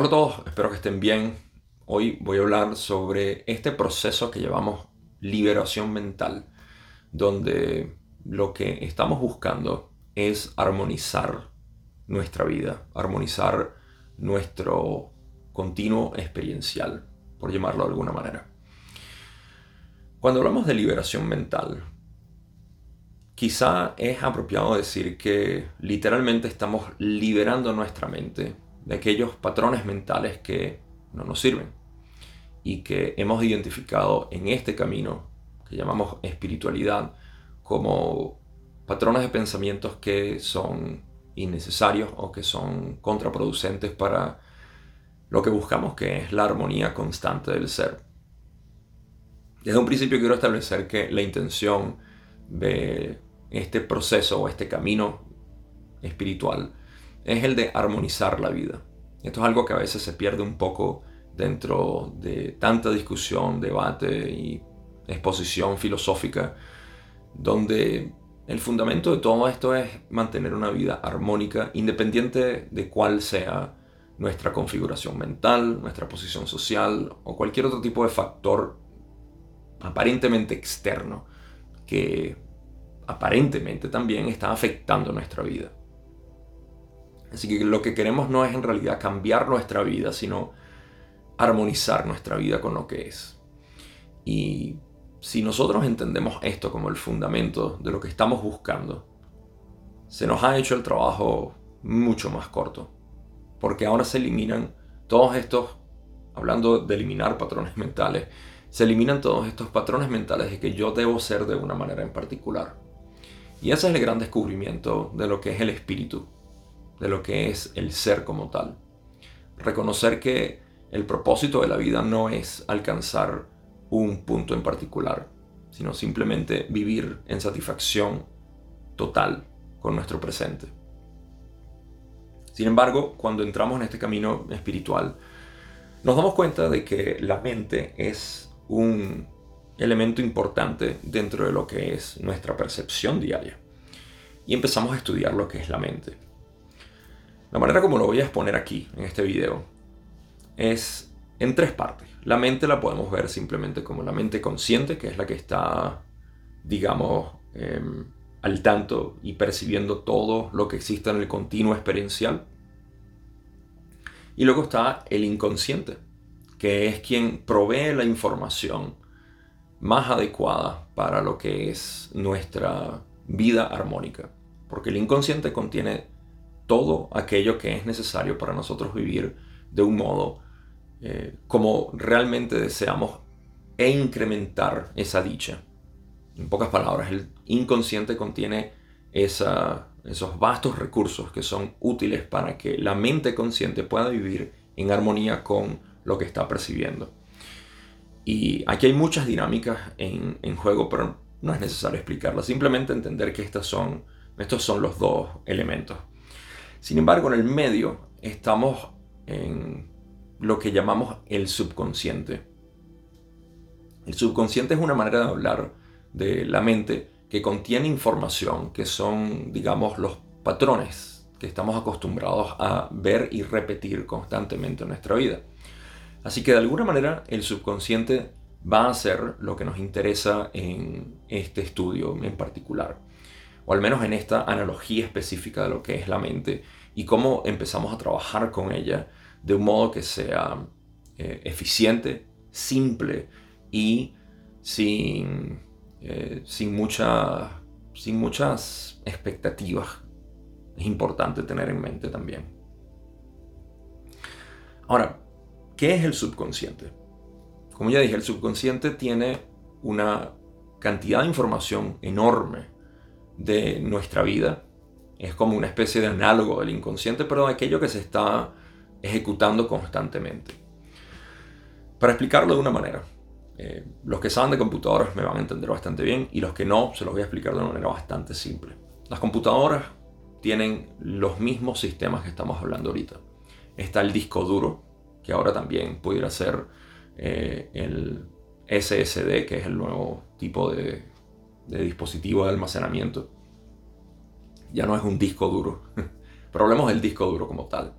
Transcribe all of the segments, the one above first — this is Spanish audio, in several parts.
Hola a todos, espero que estén bien. Hoy voy a hablar sobre este proceso que llamamos liberación mental, donde lo que estamos buscando es armonizar nuestra vida, armonizar nuestro continuo experiencial, por llamarlo de alguna manera. Cuando hablamos de liberación mental, quizá es apropiado decir que literalmente estamos liberando nuestra mente de aquellos patrones mentales que no nos sirven y que hemos identificado en este camino que llamamos espiritualidad como patrones de pensamientos que son innecesarios o que son contraproducentes para lo que buscamos que es la armonía constante del ser. Desde un principio quiero establecer que la intención de este proceso o este camino espiritual es el de armonizar la vida. Esto es algo que a veces se pierde un poco dentro de tanta discusión, debate y exposición filosófica, donde el fundamento de todo esto es mantener una vida armónica, independiente de cuál sea nuestra configuración mental, nuestra posición social o cualquier otro tipo de factor aparentemente externo que aparentemente también está afectando nuestra vida. Así que lo que queremos no es en realidad cambiar nuestra vida, sino armonizar nuestra vida con lo que es. Y si nosotros entendemos esto como el fundamento de lo que estamos buscando, se nos ha hecho el trabajo mucho más corto. Porque ahora se eliminan todos estos, hablando de eliminar patrones mentales, se eliminan todos estos patrones mentales de que yo debo ser de una manera en particular. Y ese es el gran descubrimiento de lo que es el espíritu, de lo que es el ser como tal. Reconocer que el propósito de la vida no es alcanzar un punto en particular, sino simplemente vivir en satisfacción total con nuestro presente. Sin embargo, cuando entramos en este camino espiritual, nos damos cuenta de que la mente es un elemento importante dentro de lo que es nuestra percepción diaria. Y empezamos a estudiar lo que es la mente. La manera como lo voy a exponer aquí, en este video, es en tres partes. La mente la podemos ver simplemente como la mente consciente, que es la que está, digamos, em, al tanto y percibiendo todo lo que existe en el continuo experiencial. Y luego está el inconsciente, que es quien provee la información más adecuada para lo que es nuestra vida armónica. Porque el inconsciente contiene todo aquello que es necesario para nosotros vivir de un modo eh, como realmente deseamos e incrementar esa dicha. En pocas palabras, el inconsciente contiene esos vastos recursos que son útiles para que la mente consciente pueda vivir en armonía con lo que está percibiendo. Y aquí hay muchas dinámicas en, juego, pero no es necesario explicarlas. Simplemente entender que estos son los dos elementos. Sin embargo, en el medio estamos en lo que llamamos el subconsciente. El subconsciente es una manera de hablar de la mente que contiene información que son, digamos, los patrones que estamos acostumbrados a ver y repetir constantemente en nuestra vida. Así que de alguna manera el subconsciente va a ser lo que nos interesa en este estudio en particular o al menos en esta analogía específica de lo que es la mente y cómo empezamos a trabajar con ella de un modo que sea eh, eficiente, simple y sin, eh, sin, sin muchas expectativas. Es importante tener en mente también. Ahora, ¿qué es el subconsciente? Como ya dije, el subconsciente tiene una cantidad de información enorme de nuestra vida. Es como una especie de análogo del inconsciente, pero aquello que se está ejecutando constantemente. Para explicarlo de una manera, eh, los que saben de computadoras me van a entender bastante bien y los que no, se los voy a explicar de una manera bastante simple. Las computadoras tienen los mismos sistemas que estamos hablando ahorita. Está el disco duro, que ahora también pudiera ser eh, el SSD, que es el nuevo tipo de de dispositivo de almacenamiento. Ya no es un disco duro. Pero hablemos del disco duro como tal.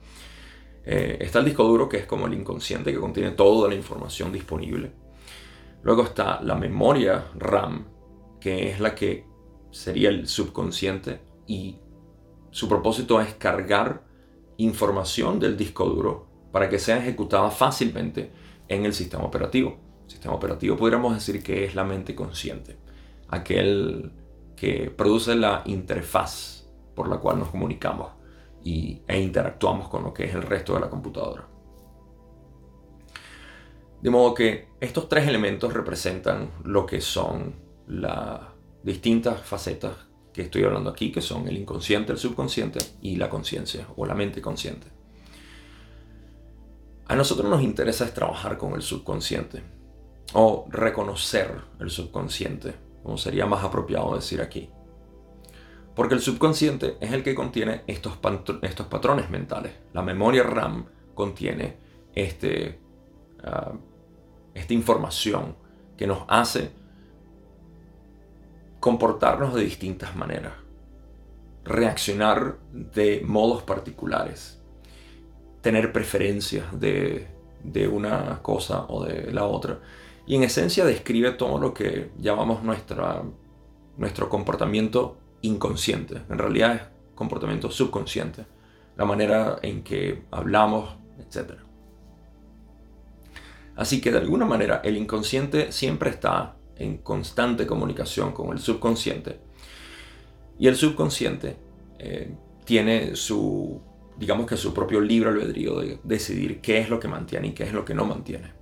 Eh, está el disco duro, que es como el inconsciente, que contiene toda la información disponible. Luego está la memoria RAM, que es la que sería el subconsciente y su propósito es cargar información del disco duro para que sea ejecutada fácilmente en el sistema operativo. El sistema operativo podríamos decir que es la mente consciente, aquel que produce la interfaz por la cual nos comunicamos y, e interactuamos con lo que es el resto de la computadora. De modo que estos tres elementos representan lo que son las distintas facetas que estoy hablando aquí, que son el inconsciente, el subconsciente y la conciencia o la mente consciente. A nosotros nos interesa es trabajar con el subconsciente o reconocer el subconsciente, como sería más apropiado decir aquí. Porque el subconsciente es el que contiene estos, patrones mentales. La memoria RAM contiene este, ah, esta información que nos hace comportarnos de distintas maneras, reaccionar de modos particulares, tener preferencias de, una cosa o de la otra. Y en esencia describe todo lo que llamamos nuestra, nuestro comportamiento inconsciente. En realidad es comportamiento subconsciente. La manera en que hablamos, etc. Así que de alguna manera el inconsciente siempre está en constante comunicación con el subconsciente. Y el subconsciente eh, tiene su, digamos que su propio libre albedrío de decidir qué es lo que mantiene y qué es lo que no mantiene.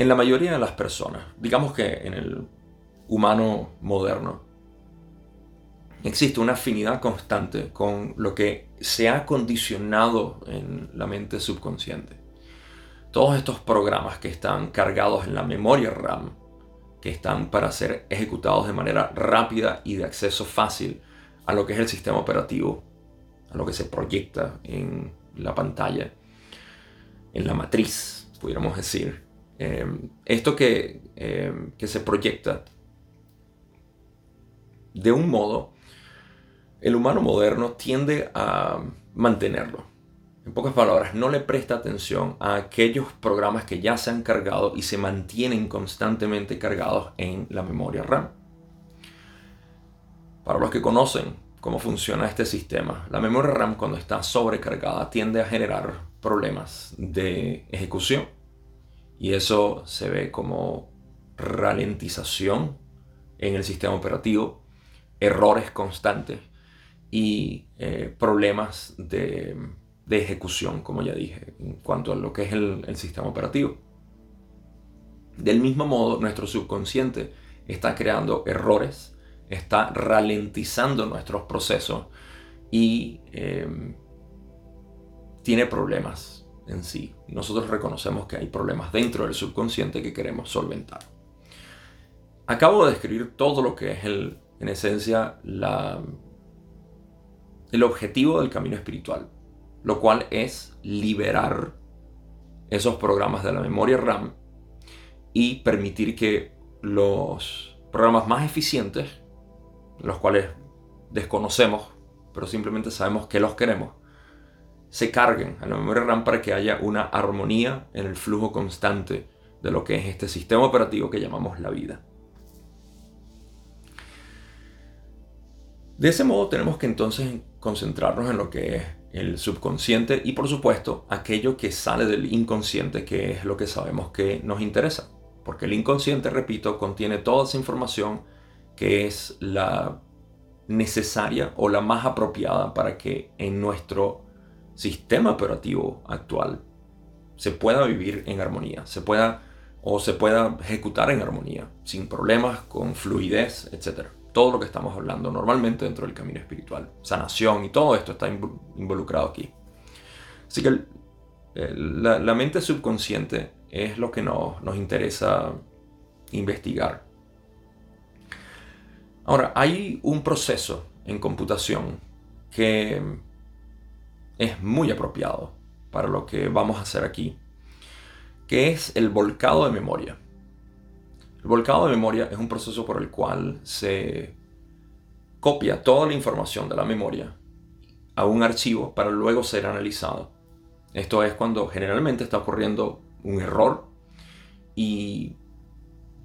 En la mayoría de las personas, digamos que en el humano moderno, existe una afinidad constante con lo que se ha condicionado en la mente subconsciente todos estos programas que están cargados en la memoria RAM, que están para ser ejecutados de manera rápida y de acceso fácil a lo que es el sistema operativo, a lo que se proyecta en la pantalla, en la matriz, pudiéramos decir. Eh, esto que, eh, que se proyecta de un modo, el humano moderno tiende a mantenerlo en pocas palabras, no le presta atención a aquellos programas que ya se han cargado y se mantienen constantemente cargados en la memoria RAM. Para los que conocen cómo funciona este sistema, la memoria RAM cuando está sobrecargada tiende a generar problemas de ejecución. Y eso se ve como ralentización en el sistema operativo, errores constantes y eh, problemas de de ejecución, como ya dije, en cuanto a lo que es el, sistema operativo. Del mismo modo, nuestro subconsciente está creando errores, está ralentizando nuestros procesos y em, tiene problemas en sí. Nosotros reconocemos que hay problemas dentro del subconsciente que queremos solventar. Acabo de describir todo lo que es el, en esencia el objetivo del camino espiritual lo cual es liberar esos programas de la memoria RAM y permitir que los programas más eficientes, los cuales desconocemos, pero simplemente sabemos que los queremos, se carguen a la memoria RAM para que haya una armonía en el flujo constante de lo que es este sistema operativo que llamamos la vida. De ese modo tenemos que entonces concentrarnos en lo que es el subconsciente y por supuesto aquello que sale del inconsciente, que es lo que sabemos que nos interesa. Porque el inconsciente, repito, contiene toda esa información que es la necesaria o la más apropiada para que en nuestro sistema operativo actual se pueda vivir en armonía, se pueda o se pueda ejecutar en armonía, sin problemas, con fluidez, etcétera todo lo que estamos hablando normalmente dentro del camino espiritual. Sanación y todo esto está involucrado aquí. Así que la, mente subconsciente es lo que nos, nos interesa investigar. Ahora, hay un proceso en computación que es muy apropiado para lo que vamos a hacer aquí, que es el volcado de memoria. El volcado de memoria es un proceso por el cual se copia toda la información de la memoria a un archivo para luego ser analizado. Esto es cuando generalmente está ocurriendo un error y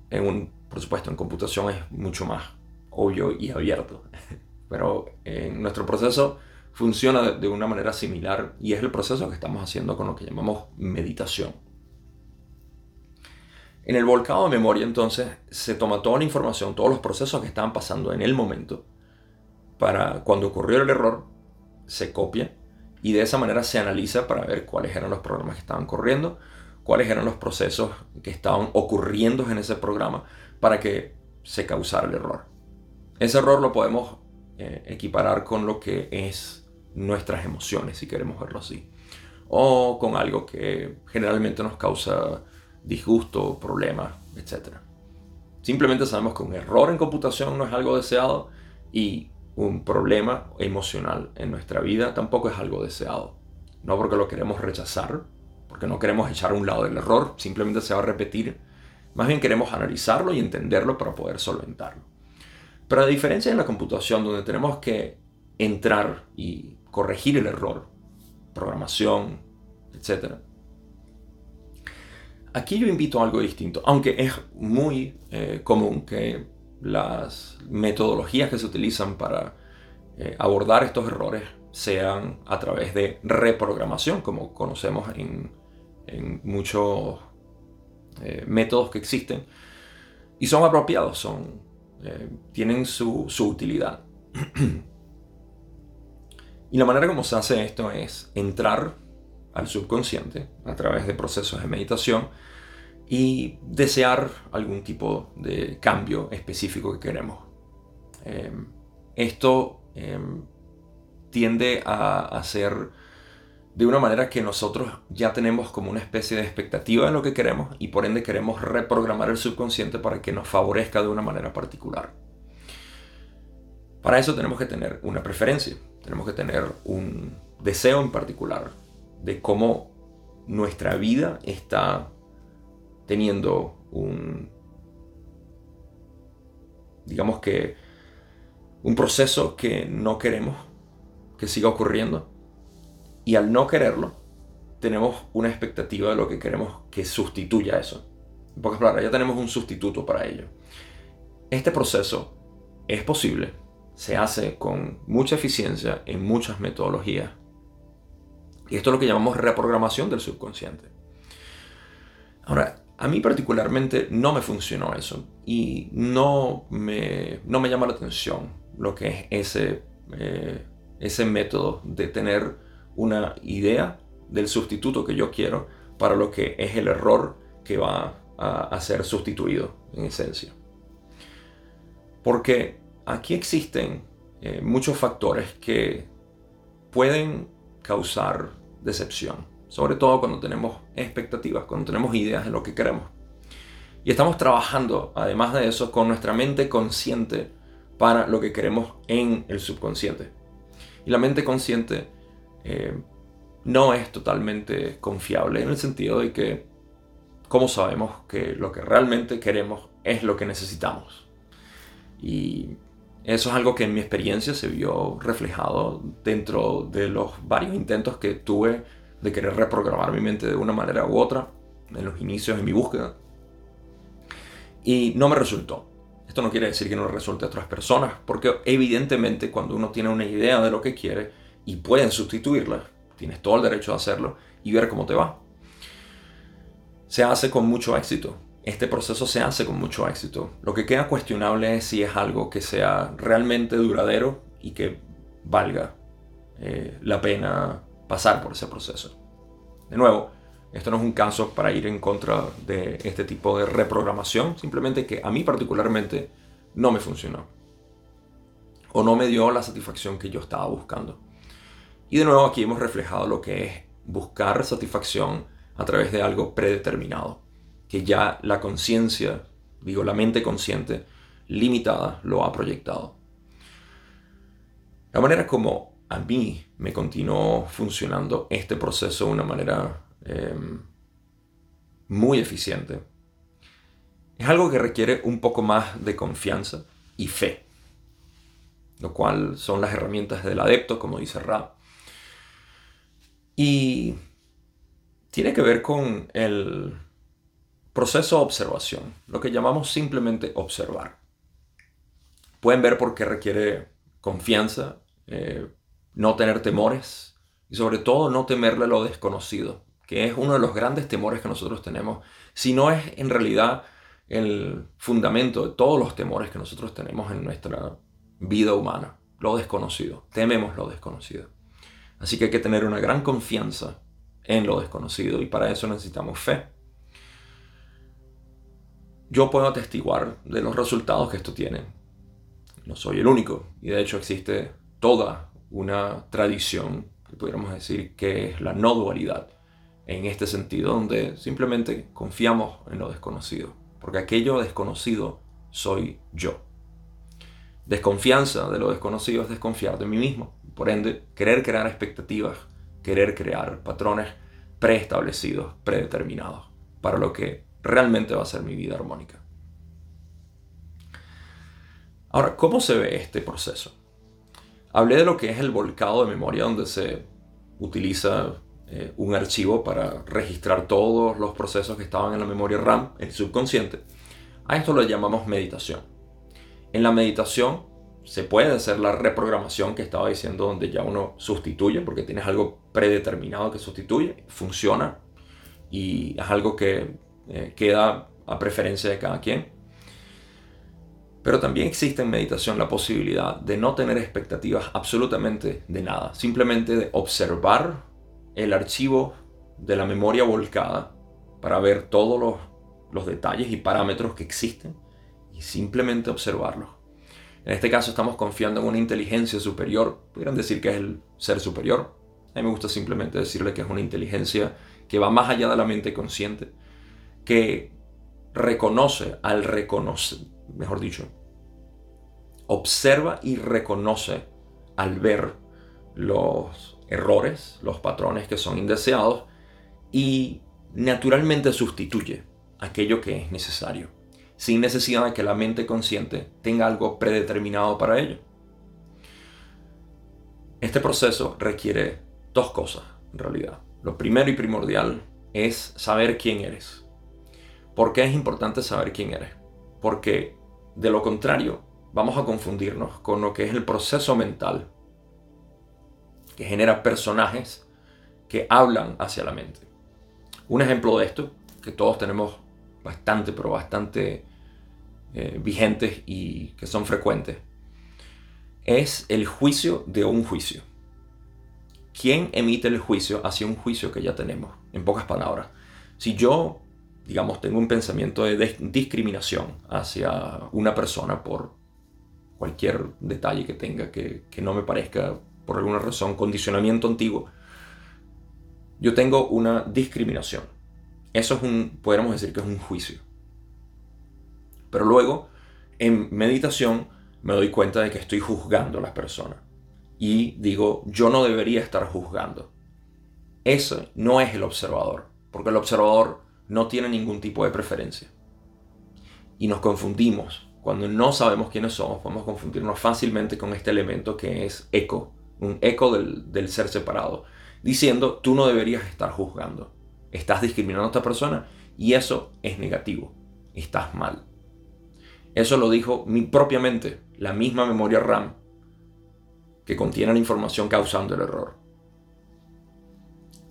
en un, por supuesto en computación es mucho más obvio y abierto. Pero en nuestro proceso funciona de una manera similar y es el proceso que estamos haciendo con lo que llamamos meditación. En el volcado de memoria entonces se toma toda la información, todos los procesos que estaban pasando en el momento, para cuando ocurrió el error, se copia y de esa manera se analiza para ver cuáles eran los programas que estaban corriendo, cuáles eran los procesos que estaban ocurriendo en ese programa para que se causara el error. Ese error lo podemos eh, equiparar con lo que es nuestras emociones, si queremos verlo así, o con algo que generalmente nos causa disgusto, problemas, etc. Simplemente sabemos que un error en computación no es algo deseado y un problema emocional en nuestra vida tampoco es algo deseado. No porque lo queremos rechazar, porque no queremos echar a un lado el error, simplemente se va a repetir. Más bien queremos analizarlo y entenderlo para poder solventarlo. Pero a diferencia de la computación, donde tenemos que entrar y corregir el error, programación, etc., Aquí yo invito a algo distinto, aunque es muy eh, común que las metodologías que se utilizan para eh, abordar estos errores sean a través de reprogramación, como conocemos en, muchos eh, métodos que existen, y son apropiados, son, tienen su, su utilidad. y la manera como se hace esto es entrar al subconsciente a través de procesos de meditación y desear algún tipo de cambio específico que queremos. Em, esto em, tiende a hacer de una manera que nosotros ya tenemos como una especie de expectativa de lo que queremos y por ende queremos reprogramar el subconsciente para que nos favorezca de una manera particular. Para eso tenemos que tener una preferencia, tenemos que tener un deseo en particular de cómo nuestra vida está teniendo un, digamos que, un proceso que no queremos que siga ocurriendo. Y al no quererlo, tenemos una expectativa de lo que queremos que sustituya eso. En pocas palabras, ya tenemos un sustituto para ello. Este proceso es posible, se hace con mucha eficiencia en muchas metodologías. Y esto es lo que llamamos reprogramación del subconsciente. Ahora, a mí particularmente no me funcionó eso y no me, no me llama la atención lo que es ese, eh, ese método de tener una idea del sustituto que yo quiero para lo que es el error que va a, ser sustituido en esencia. Porque aquí existen eh, muchos factores que pueden causar decepción sobre todo cuando tenemos expectativas, cuando tenemos ideas de lo que queremos. Y estamos trabajando, además de eso, con nuestra mente consciente para lo que queremos en el subconsciente. Y la mente consciente eh, no es totalmente confiable en el sentido de que, ¿cómo sabemos que lo que realmente queremos es lo que necesitamos? Y eso es algo que en mi experiencia se vio reflejado dentro de los varios intentos que tuve de querer reprogramar mi mente de una manera u otra en los inicios de mi búsqueda. Y no me resultó. Esto no quiere decir que no resulte a otras personas, porque evidentemente cuando uno tiene una idea de lo que quiere y pueden sustituirla, tienes todo el derecho a hacerlo y ver cómo te va. Se hace con mucho éxito. Este proceso se hace con mucho éxito. Lo que queda cuestionable es si es algo que sea realmente duradero y que valga eh, la pena pasar por ese proceso. De nuevo, esto no es un caso para ir en contra de este tipo de reprogramación, simplemente que a mí particularmente no me funcionó. O no me dio la satisfacción que yo estaba buscando. Y de nuevo aquí hemos reflejado lo que es buscar satisfacción a través de algo predeterminado, que ya la conciencia, digo la mente consciente, limitada, lo ha proyectado. La manera como a mí me continuó funcionando este proceso de una manera em, muy eficiente. Es algo que requiere un poco más de confianza y fe, lo cual son las herramientas del adepto, como dice Ra. Y tiene que ver con el proceso de observación, lo que llamamos simplemente observar. Pueden ver por qué requiere confianza, eh, no tener temores y sobre todo no temerle lo desconocido, que es uno de los grandes temores que nosotros tenemos, si no es en realidad el fundamento de todos los temores que nosotros tenemos en nuestra vida humana, lo desconocido, tememos lo desconocido. Así que hay que tener una gran confianza en lo desconocido y para eso necesitamos fe. Yo puedo atestiguar de los resultados que esto tiene. No soy el único y de hecho existe toda una tradición, que pudiéramos decir que es la no dualidad, en este sentido, donde simplemente confiamos en lo desconocido, porque aquello desconocido soy yo. Desconfianza de lo desconocido es desconfiar de mí mismo, por ende, querer crear expectativas, querer crear patrones preestablecidos, predeterminados, para lo que realmente va a ser mi vida armónica. Ahora, ¿cómo se ve este proceso? Hablé de lo que es el volcado de memoria, donde se utiliza eh, un archivo para registrar todos los procesos que estaban en la memoria RAM, el subconsciente. A esto lo llamamos meditación. En la meditación se puede hacer la reprogramación que estaba diciendo, donde ya uno sustituye, porque tienes algo predeterminado que sustituye, funciona y es algo que eh, queda a preferencia de cada quien. Pero también existe en meditación la posibilidad de no tener expectativas absolutamente de nada, simplemente de observar el archivo de la memoria volcada para ver todos los, los detalles y parámetros que existen y simplemente observarlos. En este caso estamos confiando en una inteligencia superior, pudieran decir que es el ser superior. A mí me gusta simplemente decirle que es una inteligencia que va más allá de la mente consciente, que reconoce al reconocer, mejor dicho, observa y reconoce al ver los errores, los patrones que son indeseados y naturalmente sustituye aquello que es necesario, sin necesidad de que la mente consciente tenga algo predeterminado para ello. Este proceso requiere dos cosas, en realidad. Lo primero y primordial es saber quién eres. ¿Por qué es importante saber quién eres? Porque de lo contrario vamos a confundirnos con lo que es el proceso mental que genera personajes que hablan hacia la mente. Un ejemplo de esto, que todos tenemos bastante, pero bastante eh, vigentes y que son frecuentes, es el juicio de un juicio. ¿Quién emite el juicio hacia un juicio que ya tenemos? En pocas palabras, si yo digamos, tengo un pensamiento de discriminación hacia una persona por cualquier detalle que tenga que, no me parezca, por alguna razón, condicionamiento antiguo, yo tengo una discriminación. Eso es un, podríamos decir que es un juicio. Pero luego, en meditación, me doy cuenta de que estoy juzgando a las personas. Y digo, yo no debería estar juzgando. Eso no es el observador, porque el observador no tiene ningún tipo de preferencia. Y nos confundimos. Cuando no sabemos quiénes somos, podemos confundirnos fácilmente con este elemento que es eco, un eco del, ser separado, diciendo, tú no deberías estar juzgando, estás discriminando a esta persona y eso es negativo, estás mal. Eso lo dijo mi propia mente, la misma memoria RAM que contiene la información causando el error.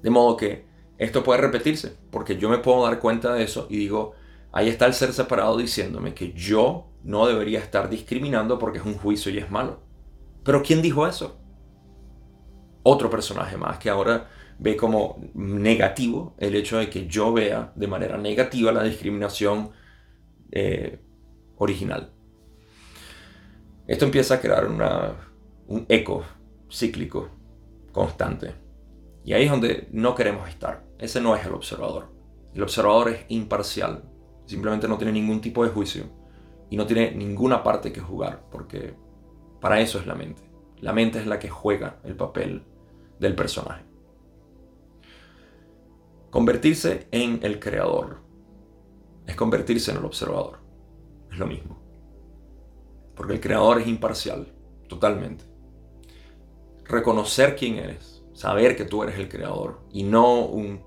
De modo que esto puede repetirse, porque yo me puedo dar cuenta de eso y digo, ahí está el ser separado diciéndome que yo no debería estar discriminando porque es un juicio y es malo. Pero ¿quién dijo eso? Otro personaje más que ahora ve como negativo el hecho de que yo vea de manera negativa la discriminación eh, original. Esto empieza a crear un eco cíclico constante. Y ahí es donde no queremos estar. Ese no es el observador. El observador es imparcial. Simplemente no tiene ningún tipo de juicio. Y no tiene ninguna parte que jugar. Porque para eso es la mente. La mente es la que juega el papel del personaje. Convertirse en el creador es convertirse en el observador. Es lo mismo. Porque el creador es imparcial, totalmente. Reconocer quién eres saber que tú eres el creador y no un,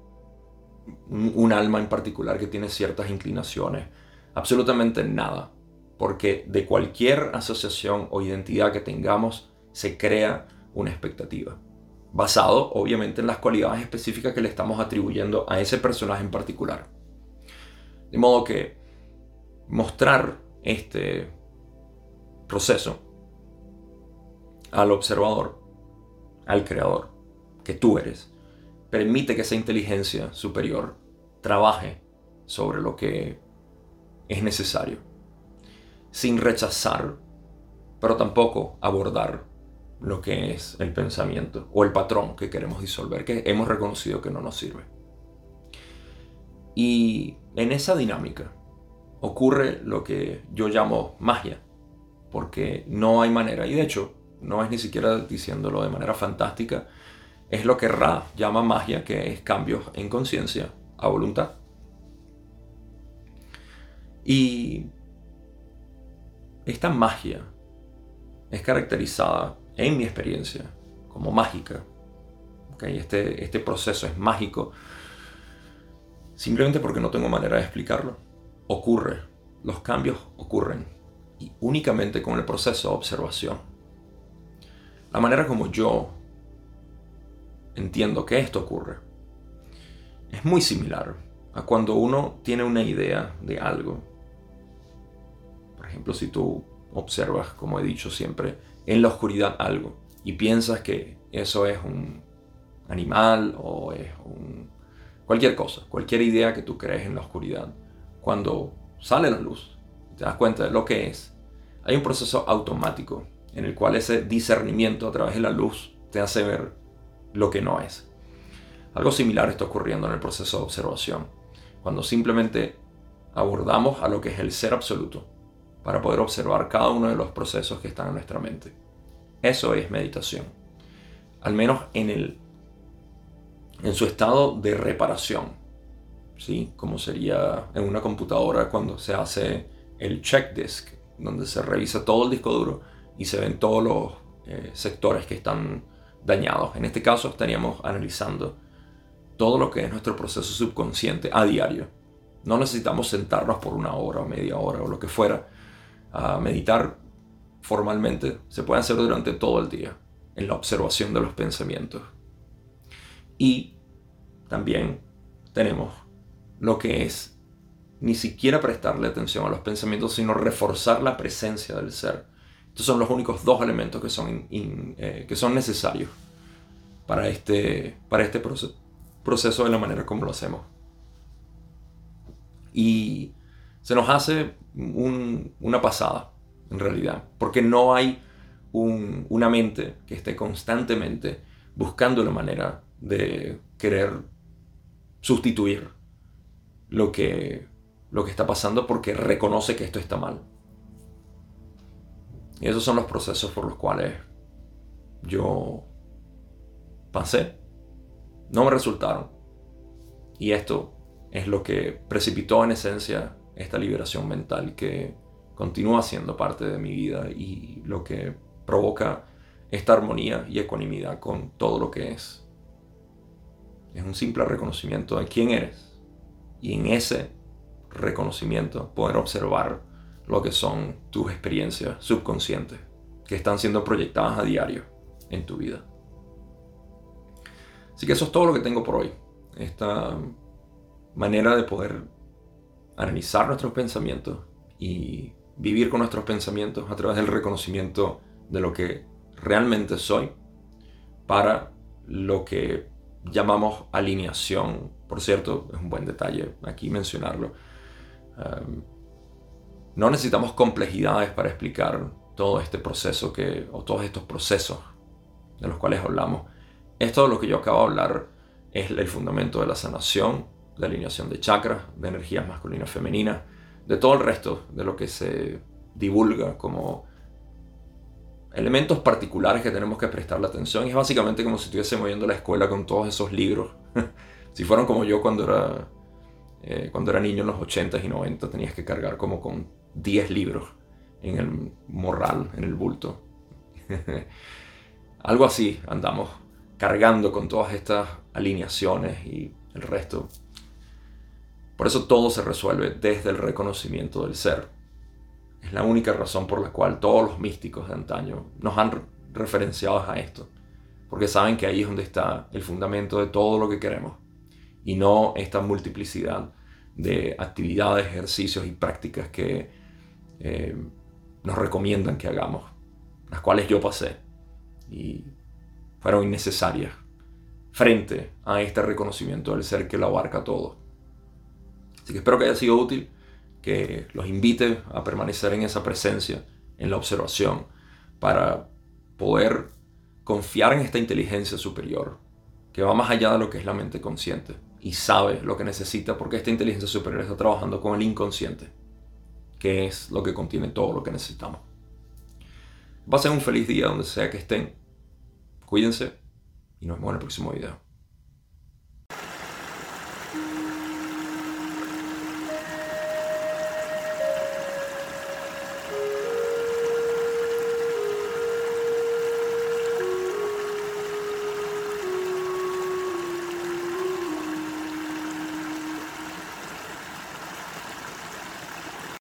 alma en particular que tiene ciertas inclinaciones. Absolutamente nada. Porque de cualquier asociación o identidad que tengamos se crea una expectativa. Basado obviamente en las cualidades específicas que le estamos atribuyendo a ese personaje en particular. De modo que mostrar este proceso al observador, al creador, que tú eres, permite que esa inteligencia superior trabaje sobre lo que es necesario, sin rechazar, pero tampoco abordar lo que es el pensamiento o el patrón que queremos disolver, que hemos reconocido que no nos sirve. Y en esa dinámica ocurre lo que yo llamo magia, porque no hay manera, y de hecho no es ni siquiera diciéndolo de manera fantástica, es lo que Ra llama magia, que es cambios en conciencia a voluntad. Y esta magia es caracterizada, en mi experiencia, como mágica. Este, este proceso es mágico simplemente porque no tengo manera de explicarlo. Ocurre, los cambios ocurren y únicamente con el proceso de observación. La manera como yo entiendo que esto ocurre es muy similar a cuando uno tiene una idea de algo. Por ejemplo, si tú observas, como he dicho siempre, en la oscuridad algo y piensas que eso es un animal o es un... cualquier cosa, cualquier idea que tú crees en la oscuridad, cuando sale la luz, te das cuenta de lo que es, hay un proceso automático en el cual ese discernimiento a través de la luz te hace ver lo que no es. Algo similar está ocurriendo en el proceso de observación, cuando simplemente abordamos a lo que es el ser absoluto para poder observar cada uno de los procesos que están en nuestra mente. Eso es meditación. Al menos en, el, en su estado de reparación. ¿sí? Como sería en una computadora cuando se hace el check disk, donde se revisa todo el disco duro y se ven todos los eh, sectores que están dañados. En este caso estaríamos analizando todo lo que es nuestro proceso subconsciente a diario. No necesitamos sentarnos por una hora o media hora o lo que fuera a meditar formalmente. Se puede hacer durante todo el día en la observación de los pensamientos. Y también tenemos lo que es ni siquiera prestarle atención a los pensamientos, sino reforzar la presencia del ser estos son los únicos dos elementos que son, eh, que son necesarios para este, para este proceso, de la manera como lo hacemos. Y se nos hace una pasada, en realidad, porque no hay una mente que esté constantemente buscando la manera de querer sustituir lo que, lo que está pasando porque reconoce que esto está mal. Y esos son los procesos por los cuales yo pasé. No me resultaron. Y esto es lo que precipitó en esencia esta liberación mental que continúa siendo parte de mi vida y lo que provoca esta armonía y ecuanimidad con todo lo que es. Es un simple reconocimiento de quién eres y en ese reconocimiento poder observar lo que son tus experiencias subconscientes que están siendo proyectadas a diario en tu vida. Así que eso es todo lo que tengo por hoy. Esta manera de poder analizar nuestros pensamientos y vivir con nuestros pensamientos a través del reconocimiento de lo que realmente soy para lo que llamamos alineación. Por cierto, es un buen detalle aquí mencionarlo. Um, no necesitamos complejidades para explicar todo este proceso que, o todos estos procesos de los cuales hablamos. Esto de lo que yo acabo de hablar es el fundamento de la sanación, de alineación de chakras, de energías masculinas femeninas, de todo el resto de lo que se divulga como elementos particulares que tenemos que prestarle atención. Y es básicamente como si estuviésemos yendo a la escuela con todos esos libros. si fueron como yo cuando era, eh, cuando era niño en los 80s y 90, tenías que cargar como con 10 libros en el morral, en el bulto. Algo así andamos cargando con todas estas alineaciones y el resto. Por eso todo se resuelve desde el reconocimiento del ser. Es la única razón por la cual todos los místicos de antaño nos han referenciado a esto. Porque saben que ahí es donde está el fundamento de todo lo que queremos. Y no esta multiplicidad de actividades, ejercicios y prácticas que eh, nos recomiendan que hagamos. Las cuales yo pasé. Y fueron innecesarias frente a este reconocimiento del ser que lo abarca todo. Así que espero que haya sido útil, que los invite a permanecer en esa presencia, en la observación, para poder confiar en esta inteligencia superior, que va más allá de lo que es la mente consciente y sabe lo que necesita porque esta inteligencia superior está trabajando con el inconsciente, que es lo que contiene todo lo que necesitamos. Pasen un feliz día donde sea que estén. Cuídense y nos vemos en el próximo video.